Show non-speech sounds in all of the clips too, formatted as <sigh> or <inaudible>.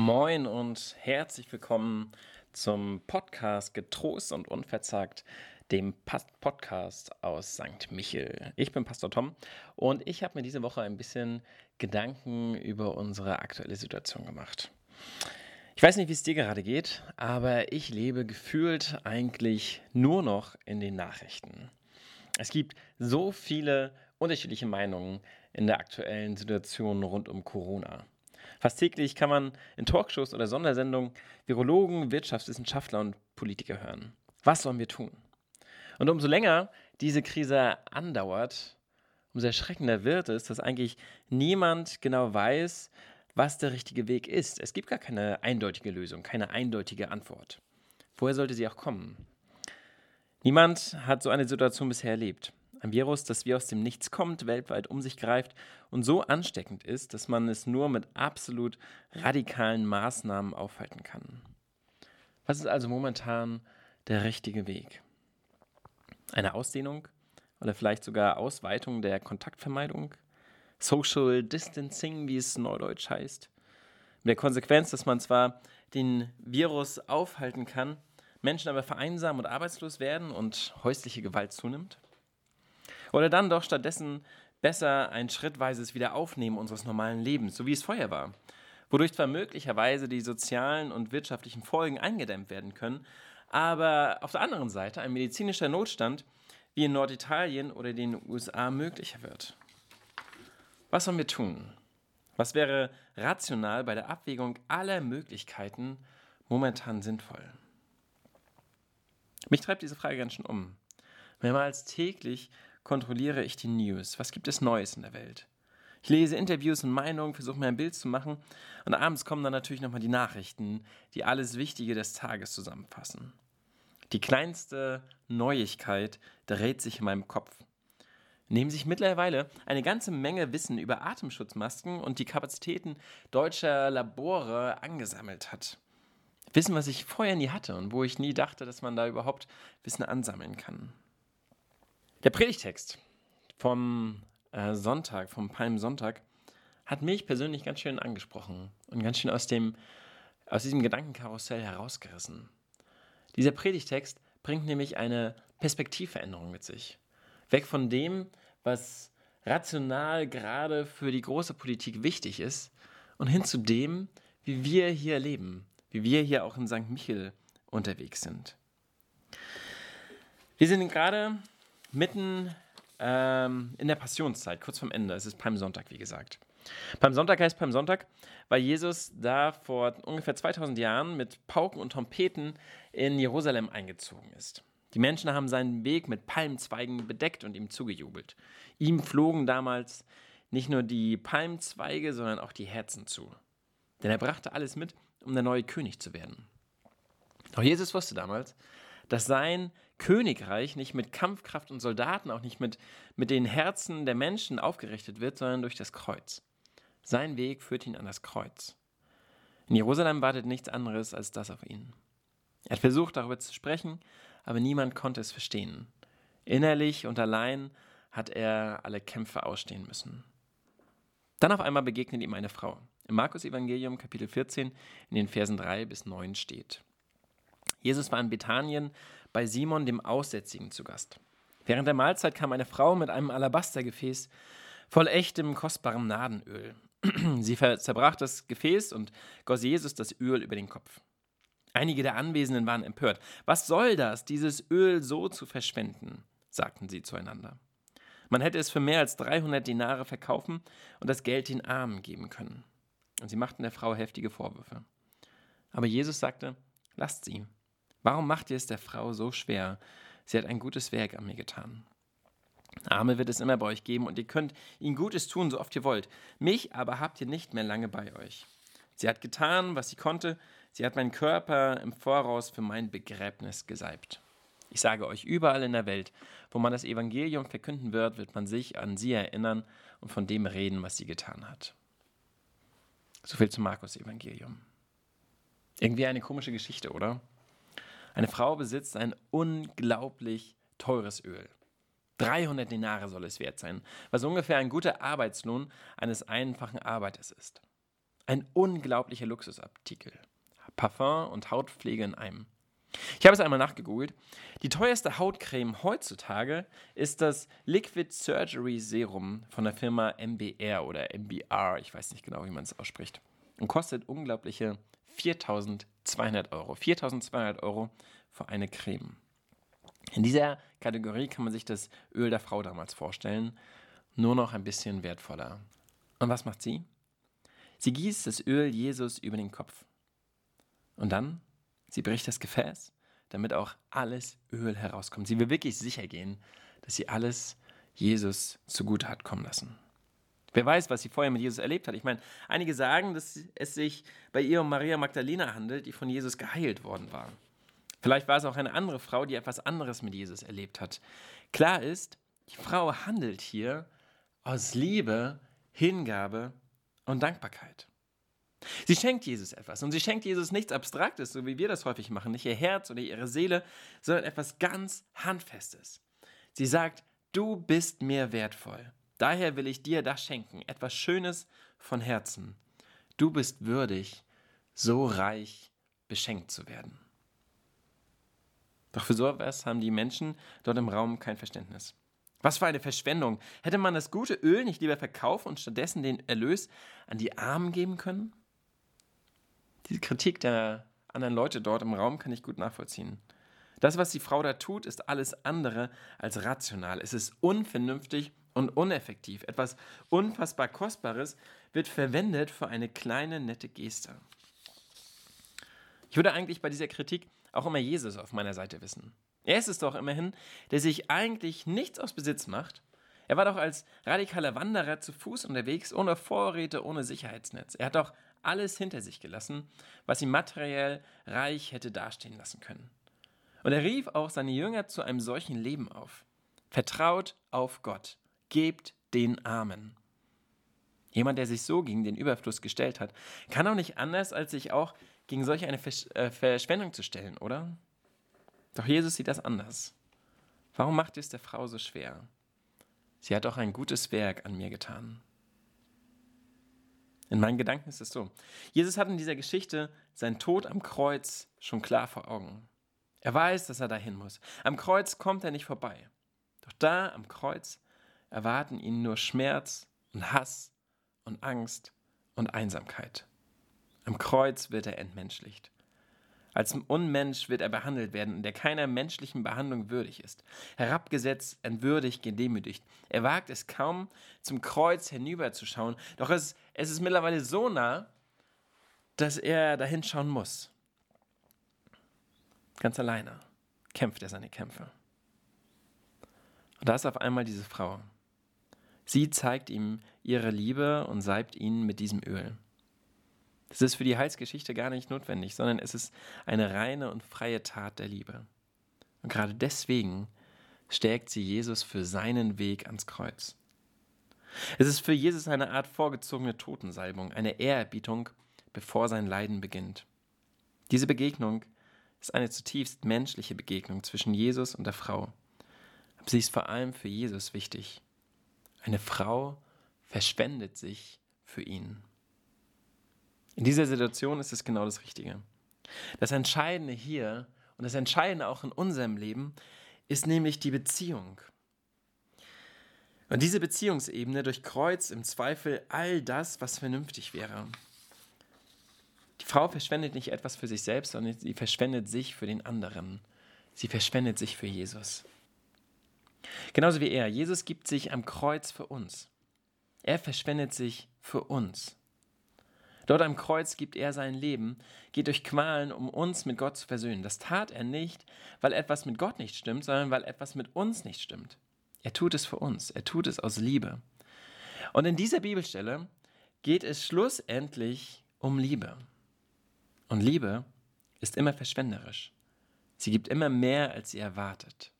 Moin und herzlich willkommen zum Podcast Getrost und Unverzagt, dem Podcast aus St. Michel. Ich bin Pastor Tom und ich habe mir diese Woche ein bisschen Gedanken über unsere aktuelle Situation gemacht. Ich weiß nicht, wie es dir gerade geht, aber ich lebe gefühlt eigentlich nur noch in den Nachrichten. Es gibt so viele unterschiedliche Meinungen in der aktuellen Situation rund um Corona. Fast täglich kann man in Talkshows oder Sondersendungen Virologen, Wirtschaftswissenschaftler und Politiker hören. Was sollen wir tun? Und umso länger diese Krise andauert, umso erschreckender wird es, dass eigentlich niemand genau weiß, was der richtige Weg ist. Es gibt gar keine eindeutige Lösung, keine eindeutige Antwort. Woher sollte sie auch kommen? Niemand hat so eine Situation bisher erlebt. Ein Virus, das wie aus dem Nichts kommt, weltweit um sich greift und so ansteckend ist, dass man es nur mit absolut radikalen Maßnahmen aufhalten kann. Was ist also momentan der richtige Weg? Eine Ausdehnung oder vielleicht sogar Ausweitung der Kontaktvermeidung? Social Distancing, wie es neudeutsch heißt? Mit der Konsequenz, dass man zwar den Virus aufhalten kann, Menschen aber vereinsamen und arbeitslos werden und häusliche Gewalt zunimmt? Oder dann doch stattdessen besser ein schrittweises Wiederaufnehmen unseres normalen Lebens, so wie es vorher war, wodurch zwar möglicherweise die sozialen und wirtschaftlichen Folgen eingedämmt werden können, aber auf der anderen Seite ein medizinischer Notstand wie in Norditalien oder den USA möglicher wird. Was sollen wir tun? Was wäre rational bei der Abwägung aller Möglichkeiten momentan sinnvoll? Mich treibt diese Frage ganz schön um. Mehrmals täglich kontrolliere ich die News. Was gibt es Neues in der Welt? Ich lese Interviews und Meinungen, versuche mir ein Bild zu machen und abends kommen dann natürlich nochmal die Nachrichten, die alles Wichtige des Tages zusammenfassen. Die kleinste Neuigkeit dreht sich in meinem Kopf. Nehmen sich mittlerweile eine ganze Menge Wissen über Atemschutzmasken und die Kapazitäten deutscher Labore angesammelt hat. Wissen, was ich vorher nie hatte und wo ich nie dachte, dass man da überhaupt Wissen ansammeln kann. Der Predigtext vom äh, Sonntag, vom Palmsonntag, hat mich persönlich ganz schön angesprochen und ganz schön aus, dem, aus diesem Gedankenkarussell herausgerissen. Dieser Predigtext bringt nämlich eine Perspektivveränderung mit sich. Weg von dem, was rational gerade für die große Politik wichtig ist, und hin zu dem, wie wir hier leben, wie wir hier auch in St. Michel unterwegs sind. Wir sind gerade mitten ähm, in der Passionszeit, kurz vorm Ende. Es ist Palmsonntag, wie gesagt. Palmsonntag heißt Palmsonntag, weil Jesus da vor ungefähr 2000 Jahren mit Pauken und Trompeten in Jerusalem eingezogen ist. Die Menschen haben seinen Weg mit Palmzweigen bedeckt und ihm zugejubelt. Ihm flogen damals nicht nur die Palmzweige, sondern auch die Herzen zu. Denn er brachte alles mit, um der neue König zu werden. Doch Jesus wusste damals, dass sein Königreich nicht mit Kampfkraft und Soldaten, auch nicht mit, mit den Herzen der Menschen aufgerichtet wird, sondern durch das Kreuz. Sein Weg führt ihn an das Kreuz. In Jerusalem wartet nichts anderes als das auf ihn. Er hat versucht, darüber zu sprechen, aber niemand konnte es verstehen. Innerlich und allein hat er alle Kämpfe ausstehen müssen. Dann auf einmal begegnet ihm eine Frau. Im Markus Evangelium Kapitel 14 in den Versen 3 bis 9 steht. Jesus war in Bethanien bei Simon dem Aussätzigen zu Gast. Während der Mahlzeit kam eine Frau mit einem Alabastergefäß voll echtem, kostbarem Nadenöl. <clears throat> Sie zerbrach das Gefäß und goss Jesus das Öl über den Kopf. Einige der Anwesenden waren empört. Was soll das, dieses Öl so zu verschwenden? sagten sie zueinander. Man hätte es für mehr als 300 Dinare verkaufen und das Geld den Armen geben können. Und sie machten der Frau heftige Vorwürfe. Aber Jesus sagte, lasst sie. Warum macht ihr es der Frau so schwer? Sie hat ein gutes Werk an mir getan. Arme wird es immer bei euch geben und ihr könnt ihnen Gutes tun, so oft ihr wollt. Mich aber habt ihr nicht mehr lange bei euch. Sie hat getan, was sie konnte. Sie hat meinen Körper im Voraus für mein Begräbnis gesalbt. Ich sage euch, überall in der Welt, wo man das Evangelium verkünden wird, wird man sich an sie erinnern und von dem reden, was sie getan hat. So viel zum Markus-Evangelium. Irgendwie eine komische Geschichte, oder? Eine Frau besitzt ein unglaublich teures Öl. 300 Dinare soll es wert sein, was ungefähr ein guter Arbeitslohn eines einfachen Arbeiters ist. Ein unglaublicher Luxusartikel. Parfum und Hautpflege in einem. Ich habe es einmal nachgegoogelt. Die teuerste Hautcreme heutzutage ist das Liquid Surgery Serum von der Firma MBR oder MBR, ich weiß nicht genau, wie man es ausspricht, und kostet unglaubliche 4200 Euro. 4200 Euro für eine Creme. In dieser Kategorie kann man sich das Öl der Frau damals vorstellen, nur noch ein bisschen wertvoller. Und was macht sie? Sie gießt das Öl Jesus über den Kopf. Und dann Sie bricht das Gefäß, damit auch alles Öl herauskommt. Sie will wirklich sicher gehen, dass sie alles Jesus zugute hat kommen lassen. Wer weiß, was sie vorher mit Jesus erlebt hat. Ich meine, einige sagen, dass es sich bei ihr um Maria Magdalena handelt, die von Jesus geheilt worden war. Vielleicht war es auch eine andere Frau, die etwas anderes mit Jesus erlebt hat. Klar ist, die Frau handelt hier aus Liebe, Hingabe und Dankbarkeit. Sie schenkt Jesus etwas und sie schenkt Jesus nichts Abstraktes, so wie wir das häufig machen, nicht ihr Herz oder ihre Seele, sondern etwas ganz Handfestes. Sie sagt, du bist mir wertvoll. Daher will ich dir das schenken, etwas Schönes von Herzen. Du bist würdig, so reich beschenkt zu werden. Doch für sowas haben die Menschen dort im Raum kein Verständnis. Was für eine Verschwendung. Hätte man das gute Öl nicht lieber verkaufen und stattdessen den Erlös an die Armen geben können? Diese Kritik der anderen Leute dort im Raum kann ich gut nachvollziehen. Das, was die Frau da tut, ist alles andere als rational. Es ist unvernünftig und uneffektiv. Etwas unfassbar Kostbares wird verwendet für eine kleine, nette Geste. Ich würde eigentlich bei dieser Kritik auch immer Jesus auf meiner Seite wissen. Er ist es doch immerhin, der sich eigentlich nichts aus Besitz macht. Er war doch als radikaler Wanderer zu Fuß unterwegs, ohne Vorräte, ohne Sicherheitsnetz. Er hat doch alles hinter sich gelassen, was ihn materiell reich hätte dastehen lassen können. Und er rief auch seine Jünger zu einem solchen Leben auf. Vertraut auf Gott, gebt den Armen. Jemand, der sich so gegen den Überfluss gestellt hat, kann auch nicht anders, als sich auch gegen solch eine Versch äh, Verschwendung zu stellen, oder? Doch Jesus sieht das anders. Warum macht es der Frau so schwer? Sie hat auch ein gutes Werk an mir getan. In meinen Gedanken ist es so. Jesus hat in dieser Geschichte seinen Tod am Kreuz schon klar vor Augen. Er weiß, dass er dahin muss. Am Kreuz kommt er nicht vorbei. Doch da am Kreuz erwarten ihn nur Schmerz und Hass und Angst und Einsamkeit. Am Kreuz wird er entmenschlicht. Als Unmensch wird er behandelt werden, der keiner menschlichen Behandlung würdig ist. Herabgesetzt, entwürdigt, gedemütigt. Er wagt es kaum, zum Kreuz hinüberzuschauen, doch es, es ist mittlerweile so nah, dass er dahin schauen muss. Ganz alleine kämpft er seine Kämpfe. Und da ist auf einmal diese Frau. Sie zeigt ihm ihre Liebe und salbt ihn mit diesem Öl. Das ist für die Heilsgeschichte gar nicht notwendig, sondern es ist eine reine und freie Tat der Liebe. Und gerade deswegen stärkt sie Jesus für seinen Weg ans Kreuz. Es ist für Jesus eine Art vorgezogene Totensalbung, eine Ehrerbietung, bevor sein Leiden beginnt. Diese Begegnung ist eine zutiefst menschliche Begegnung zwischen Jesus und der Frau. Aber sie ist vor allem für Jesus wichtig. Eine Frau verschwendet sich für ihn. In dieser Situation ist es genau das Richtige. Das Entscheidende hier und das Entscheidende auch in unserem Leben ist nämlich die Beziehung. Und diese Beziehungsebene durchkreuzt im Zweifel all das, was vernünftig wäre. Die Frau verschwendet nicht etwas für sich selbst, sondern sie verschwendet sich für den anderen. Sie verschwendet sich für Jesus. Genauso wie er. Jesus gibt sich am Kreuz für uns. Er verschwendet sich für uns. Dort am Kreuz gibt er sein Leben, geht durch Qualen, um uns mit Gott zu versöhnen. Das tat er nicht, weil etwas mit Gott nicht stimmt, sondern weil etwas mit uns nicht stimmt. Er tut es für uns, er tut es aus Liebe. Und in dieser Bibelstelle geht es schlussendlich um Liebe. Und Liebe ist immer verschwenderisch. Sie gibt immer mehr, als sie erwartet.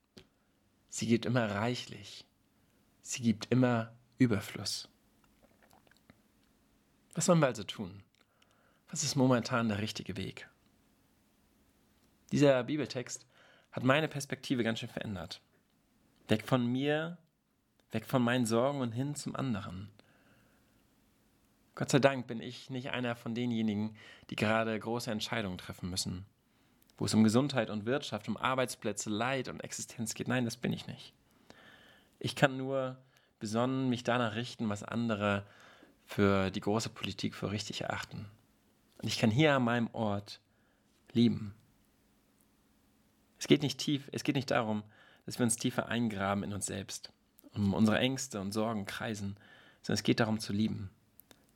Sie gibt immer reichlich. Sie gibt immer Überfluss. Was sollen wir also tun? Was ist momentan der richtige Weg? Dieser Bibeltext hat meine Perspektive ganz schön verändert. Weg von mir, weg von meinen Sorgen und hin zum anderen. Gott sei Dank bin ich nicht einer von denjenigen, die gerade große Entscheidungen treffen müssen, wo es um Gesundheit und Wirtschaft, um Arbeitsplätze, Leid und Existenz geht. Nein, das bin ich nicht. Ich kann nur besonnen mich danach richten, was andere für die große Politik für richtig erachten. Und ich kann hier an meinem Ort lieben. Es geht nicht tief, es geht nicht darum, dass wir uns tiefer eingraben in uns selbst, um unsere Ängste und Sorgen kreisen, sondern es geht darum zu lieben.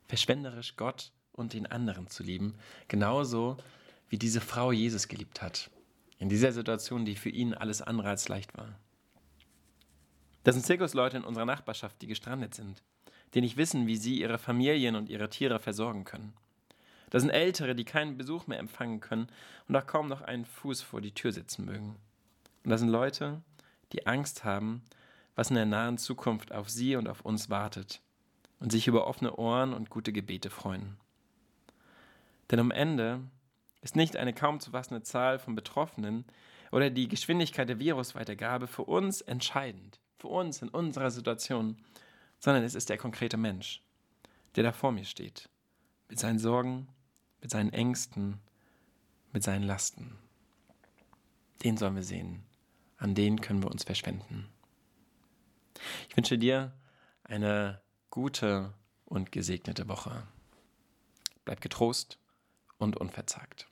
Verschwenderisch Gott und den anderen zu lieben, genauso wie diese Frau Jesus geliebt hat. In dieser Situation, die für ihn alles andere als leicht war. Das sind Zirkusleute in unserer Nachbarschaft, die gestrandet sind, die nicht wissen, wie sie ihre Familien und ihre Tiere versorgen können. Das sind Ältere, die keinen Besuch mehr empfangen können und auch kaum noch einen Fuß vor die Tür setzen mögen. Und das sind Leute, die Angst haben, was in der nahen Zukunft auf sie und auf uns wartet und sich über offene Ohren und gute Gebete freuen. Denn am Ende ist nicht eine kaum zu fassende Zahl von Betroffenen oder die Geschwindigkeit der Virusweitergabe für uns entscheidend, für uns in unserer Situation, sondern es ist der konkrete Mensch, der da vor mir steht, mit seinen Sorgen, mit seinen Ängsten, mit seinen Lasten. Den sollen wir sehen. An den können wir uns verschwenden. Ich wünsche dir eine gute und gesegnete Woche. Bleib getrost und unverzagt.